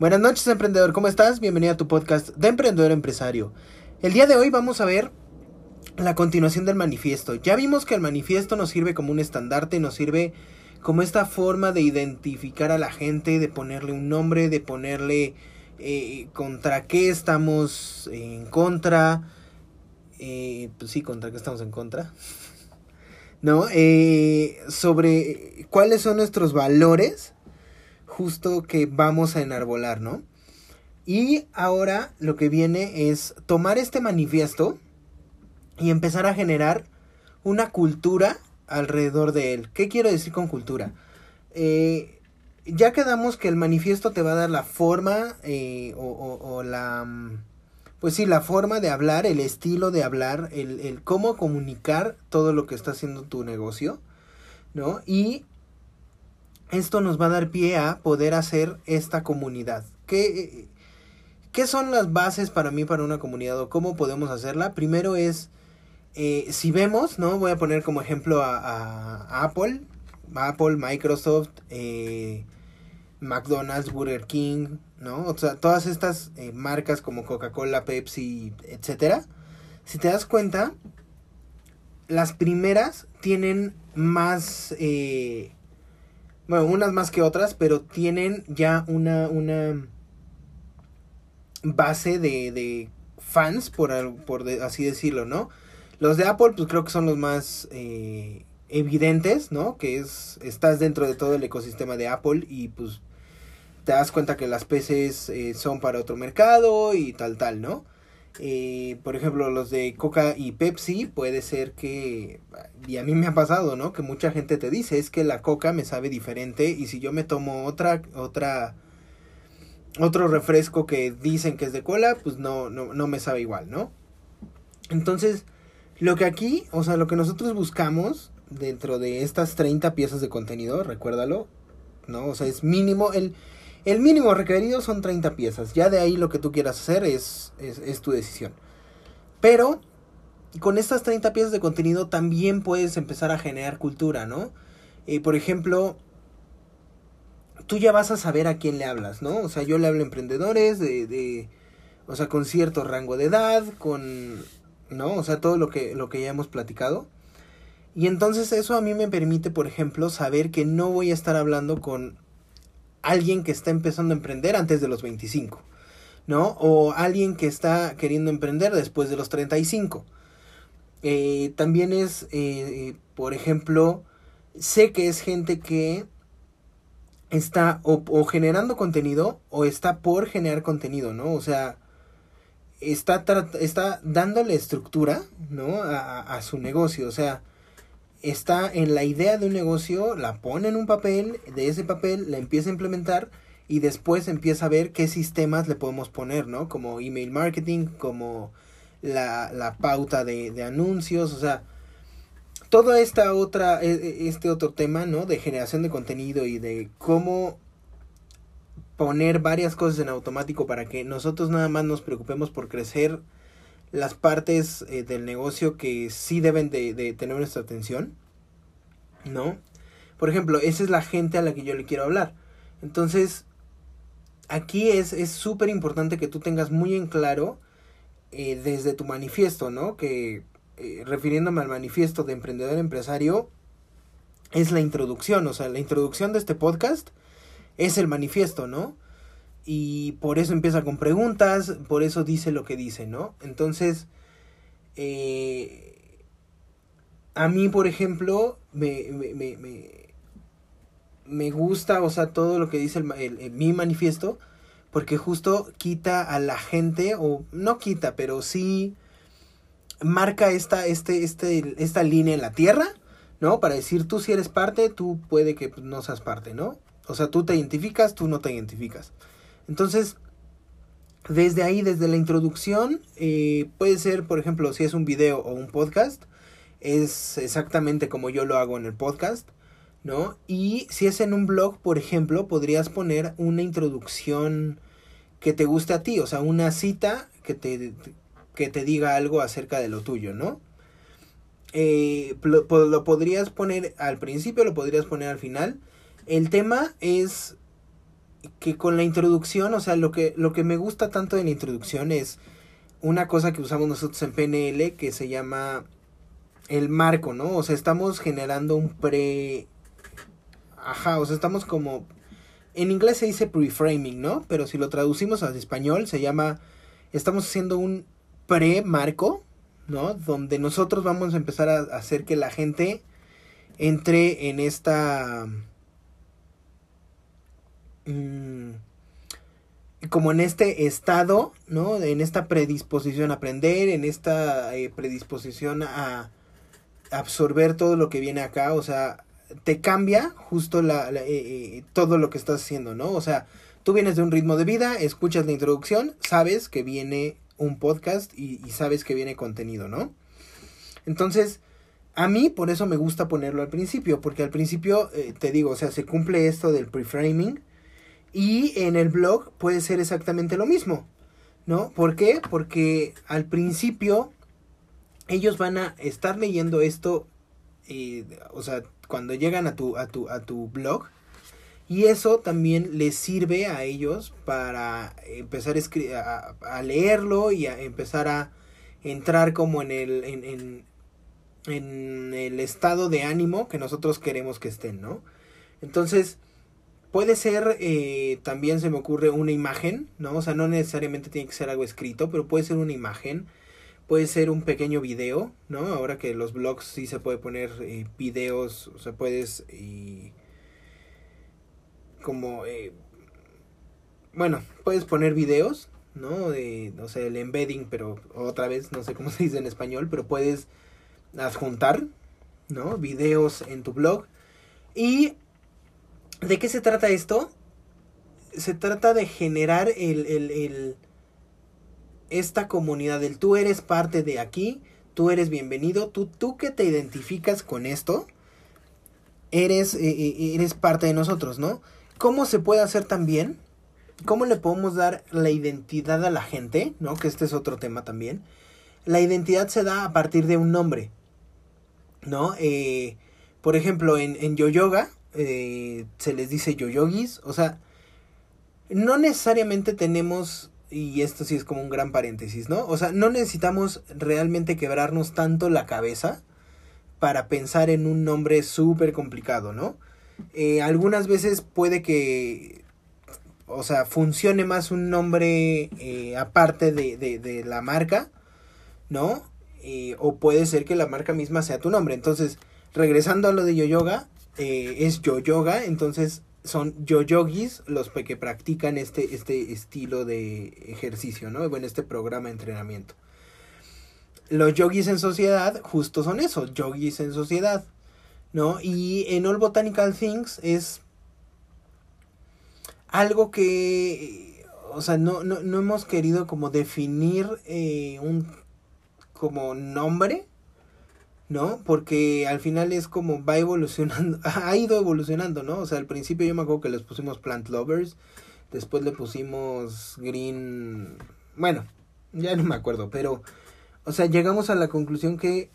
Buenas noches, emprendedor. ¿Cómo estás? Bienvenido a tu podcast de Emprendedor Empresario. El día de hoy vamos a ver la continuación del manifiesto. Ya vimos que el manifiesto nos sirve como un estandarte, nos sirve como esta forma de identificar a la gente, de ponerle un nombre, de ponerle eh, contra qué estamos en contra. Eh, pues sí, contra qué estamos en contra. ¿No? Eh, sobre cuáles son nuestros valores justo que vamos a enarbolar, ¿no? Y ahora lo que viene es tomar este manifiesto y empezar a generar una cultura alrededor de él. ¿Qué quiero decir con cultura? Eh, ya quedamos que el manifiesto te va a dar la forma eh, o, la... Pues sí, la forma de hablar, el estilo de hablar, el cómo comunicar todo lo que está haciendo tu negocio, ¿no? Y esto nos va a dar pie a poder hacer esta comunidad. ¿Qué, qué son las bases para mí para una comunidad o cómo podemos hacerla? Primero es, eh, si vemos, ¿no? Voy a poner como ejemplo a, Apple, Apple, Microsoft, eh, McDonald's, Burger King, ¿no? O sea, todas estas eh, marcas como Coca-Cola, Pepsi, etcétera. Si te das cuenta, las primeras tienen más bueno, unas más que otras, pero tienen ya una, una base de, de fans, por, por así decirlo, ¿no? Los de Apple, pues creo que son los más eh, evidentes, ¿no? Que es, estás dentro de todo el ecosistema de Apple y pues te das cuenta que las PCs eh, son para otro mercado y tal, tal, ¿no? Eh, por ejemplo, los de Coca y Pepsi, puede ser que, y a mí me ha pasado, ¿no? Que mucha gente te dice, es que la Coca me sabe diferente y si yo me tomo otra, otra, otro refresco que dicen que es de cola, pues no, no, no me sabe igual, ¿no? Entonces, lo que aquí, o sea, lo que nosotros buscamos dentro de estas 30 piezas de contenido, recuérdalo, ¿no? O sea, es mínimo el el mínimo requerido son 30 piezas. Ya de ahí lo que tú quieras hacer es, es, tu decisión. Pero con estas 30 piezas de contenido también puedes empezar a generar cultura, ¿no? Eh, por ejemplo, tú ya vas a saber a quién le hablas, ¿no? O sea, yo le hablo a emprendedores de, de o sea, con cierto rango de edad, con, ¿no? O sea, todo lo que, lo que ya hemos platicado. Y entonces eso a mí me permite, por ejemplo, saber que no voy a estar hablando con alguien que está empezando a emprender antes de los 25, ¿no? O alguien que está queriendo emprender después de los 35. Eh, también es, eh, por ejemplo, sé que es gente que está o, generando contenido o está por generar contenido, ¿no? O sea, está, está dándole estructura, ¿no? A, a su negocio, o sea, está en la idea de un negocio, la pone en un papel, de ese papel la empieza a implementar y después empieza a ver qué sistemas le podemos poner, ¿no? Como email marketing, como la, la pauta de, de, anuncios, o sea, todo esta otra, e, e, este otro tema, ¿no? De generación de contenido y de cómo poner varias cosas en automático para que nosotros nada más nos preocupemos por crecer las partes eh, del negocio que sí deben de, tener nuestra atención, ¿no? Por ejemplo, esa es la gente a la que yo le quiero hablar. Entonces, aquí es súper importante que tú tengas muy en claro eh, desde tu manifiesto, ¿no? Que eh, refiriéndome al manifiesto de emprendedor empresario, es la introducción, o sea, la introducción de este podcast es el manifiesto, ¿no? Y por eso empieza con preguntas, por eso dice lo que dice, ¿no? Entonces, eh, a mí, por ejemplo, me, me, me, me, gusta, o sea, todo lo que dice el, mi manifiesto, porque justo quita a la gente, o no quita, pero sí marca esta, este, este, esta línea en la tierra, ¿no? Para decir, tú si eres parte, tú puede que no seas parte, ¿no? O sea, tú te identificas, tú no te identificas. Entonces, desde ahí, desde la introducción, eh, puede ser, por ejemplo, si es un video o un podcast, es exactamente como yo lo hago en el podcast, ¿no? Y si es en un blog, por ejemplo, podrías poner una introducción que te guste a ti, o sea, una cita que te, que te diga algo acerca de lo tuyo, ¿no? Eh, lo, lo, podrías poner al principio, lo podrías poner al final. El tema es que con la introducción, o sea, lo que, lo que me gusta tanto de la introducción es una cosa que usamos nosotros en PNL que se llama el marco, ¿no? O sea, estamos generando un pre... Ajá, o sea, estamos como... En inglés se dice preframing, ¿no? Pero si lo traducimos al español se llama... Estamos haciendo un pre-marco, ¿no? Donde nosotros vamos a empezar a hacer que la gente entre en esta Mm, como en este estado, ¿no? En esta predisposición a aprender, en esta eh, predisposición a absorber todo lo que viene acá, o sea, te cambia justo la, eh, eh, todo lo que estás haciendo, ¿no? O sea, tú vienes de un ritmo de vida, escuchas la introducción, sabes que viene un podcast y, sabes que viene contenido, ¿no? Entonces, a mí por eso me gusta ponerlo al principio, porque al principio, te digo, o sea, se cumple esto del preframing, y en el blog puede ser exactamente lo mismo, ¿no? ¿Por qué? Porque al principio ellos van a estar leyendo esto, eh, o sea, cuando llegan a tu, a tu, a tu blog, y eso también les sirve a ellos para empezar a, a, leerlo y a empezar a entrar como en el, en, en, en el estado de ánimo que nosotros queremos que estén, ¿no? Entonces, Puede ser, eh, también se me ocurre una imagen, ¿no? O sea, no necesariamente tiene que ser algo escrito, pero puede ser una imagen, puede ser un pequeño video, ¿no? Ahora que los blogs sí se puede poner eh, videos, o sea, puedes como, eh, bueno, puedes poner videos, ¿no? De, no sé, el embedding, pero otra vez, no sé cómo se dice en español, pero puedes adjuntar, ¿no? Videos en tu blog. Y ¿De qué se trata esto? Se trata de generar el, el, el, esta comunidad del tú eres parte de aquí, tú eres bienvenido, tú, tú que te identificas con esto, eres, eh, eh, eres parte de nosotros, ¿no? ¿Cómo se puede hacer también? ¿Cómo le podemos dar la identidad a la gente? ¿No? Que este es otro tema también. La identidad se da a partir de un nombre. ¿No? Eh, por ejemplo, en, en Yo Yoga, eh, se les dice yoyogis. O sea, no necesariamente tenemos, y esto sí es como un gran paréntesis, ¿no? O sea, no necesitamos realmente quebrarnos tanto la cabeza para pensar en un nombre súper complicado, ¿no? Eh, algunas veces puede que, o sea, funcione más un nombre eh, aparte de, de, de, la marca, ¿no? o puede ser que la marca misma sea tu nombre. Entonces, regresando a lo de yoyoga, eh, es yo yoga, entonces son yo yogis los que practican este, este estilo de ejercicio, ¿no? Bueno, este programa de entrenamiento. Los yogis en sociedad justo son eso, yogis en sociedad, ¿no? Y en All Botanical Things es algo que, o sea, no, no, no hemos querido como definir eh, un como nombre, ¿no? Porque al final es como va evolucionando, ha ido evolucionando, ¿no? O sea, al principio yo me acuerdo que les pusimos Plant Lovers, después le pusimos Green, bueno, ya no me acuerdo, pero, o sea, llegamos a la conclusión que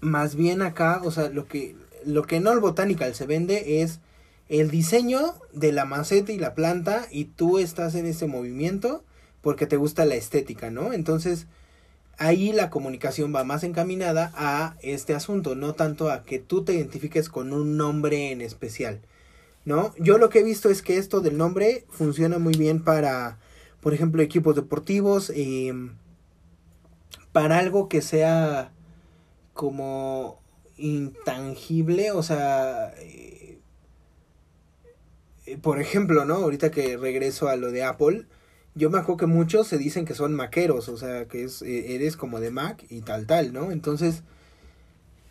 más bien acá, o sea, lo que, lo que en All Botanical se vende es el diseño de la maceta y la planta y tú estás en ese movimiento porque te gusta la estética, ¿no? Entonces, ahí la comunicación va más encaminada a este asunto, no tanto a que tú te identifiques con un nombre en especial. ¿no? Yo lo que he visto es que esto del nombre funciona muy bien para, por ejemplo, equipos deportivos, em, para algo que sea como intangible, o sea, eh, por ejemplo, ¿no? Ahorita que regreso a lo de Apple, yo me acuerdo que muchos se dicen que son maqueros, o sea, que es, eh, eres como de Mac y tal, tal, ¿no? Entonces,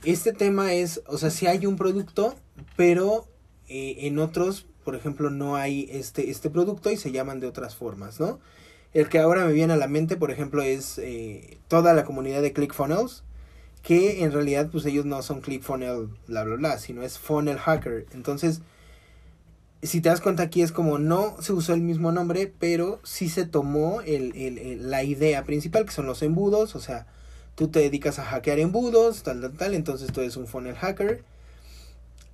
este tema es, o sea, si hay un producto, pero eh, en otros, por ejemplo, no hay este, este producto y se llaman de otras formas, ¿no? El que ahora me viene a la mente, por ejemplo, es eh, toda la comunidad de ClickFunnels, que en realidad, pues ellos no son ClickFunnels, bla, bla, bla, sino es Funnel Hacker. Entonces, si te das cuenta aquí es como no se usó el mismo nombre, pero sí se tomó el, el, la idea principal, que son los embudos, o sea, tú te dedicas a hackear embudos, tal, tal, tal, entonces tú eres un funnel hacker.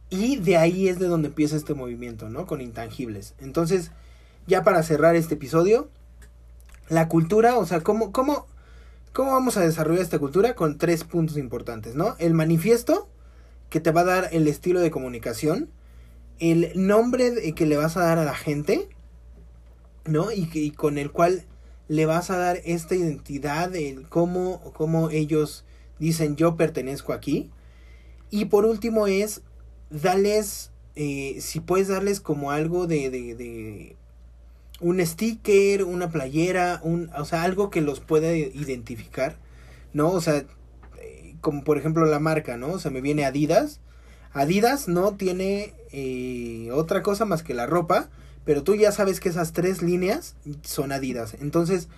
Y de ahí es de donde empieza este movimiento, ¿no? Con intangibles. Entonces, ya para cerrar este episodio, la cultura, o sea, ¿cómo, cómo, cómo vamos a desarrollar esta cultura? Con tres puntos importantes, ¿no? El manifiesto, que te va a dar el estilo de comunicación, el nombre que le vas a dar a la gente, ¿no? Y, con el cual le vas a dar esta identidad de cómo, cómo ellos dicen yo pertenezco aquí. Y por último es darles, eh, si puedes darles como algo de, de, de, un sticker, una playera, un, o sea, algo que los pueda identificar, ¿no? O sea, eh, como por ejemplo la marca, ¿no? O sea, me viene Adidas Adidas no tiene eh, otra cosa más que la ropa, pero tú ya sabes que esas tres líneas son Adidas. Entonces,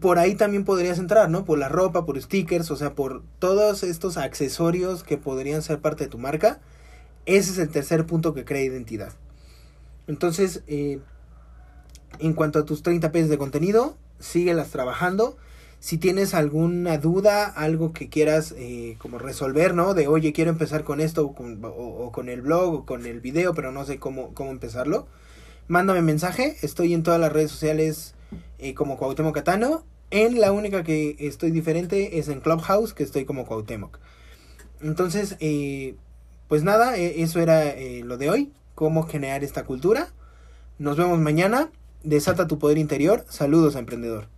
por ahí también podrías entrar, ¿no? Por la ropa, por stickers, o sea, por todos estos accesorios que podrían ser parte de tu marca. Ese es el tercer punto que crea identidad. Entonces, eh, en cuanto a tus 30 pesos de contenido, síguelas trabajando si tienes alguna duda, algo que quieras eh, como resolver, ¿no? De, oye, quiero empezar con esto o con, el blog o con el video, pero no sé cómo, cómo empezarlo. Mándame mensaje, estoy en todas las redes sociales eh, como Cuauhtémoc Catano. En la única que estoy diferente es en Clubhouse, que estoy como Cuauhtémoc. Entonces, eh, pues nada, eso era lo de hoy, cómo generar esta cultura. Nos vemos mañana. Desata tu poder interior. Saludos, emprendedor.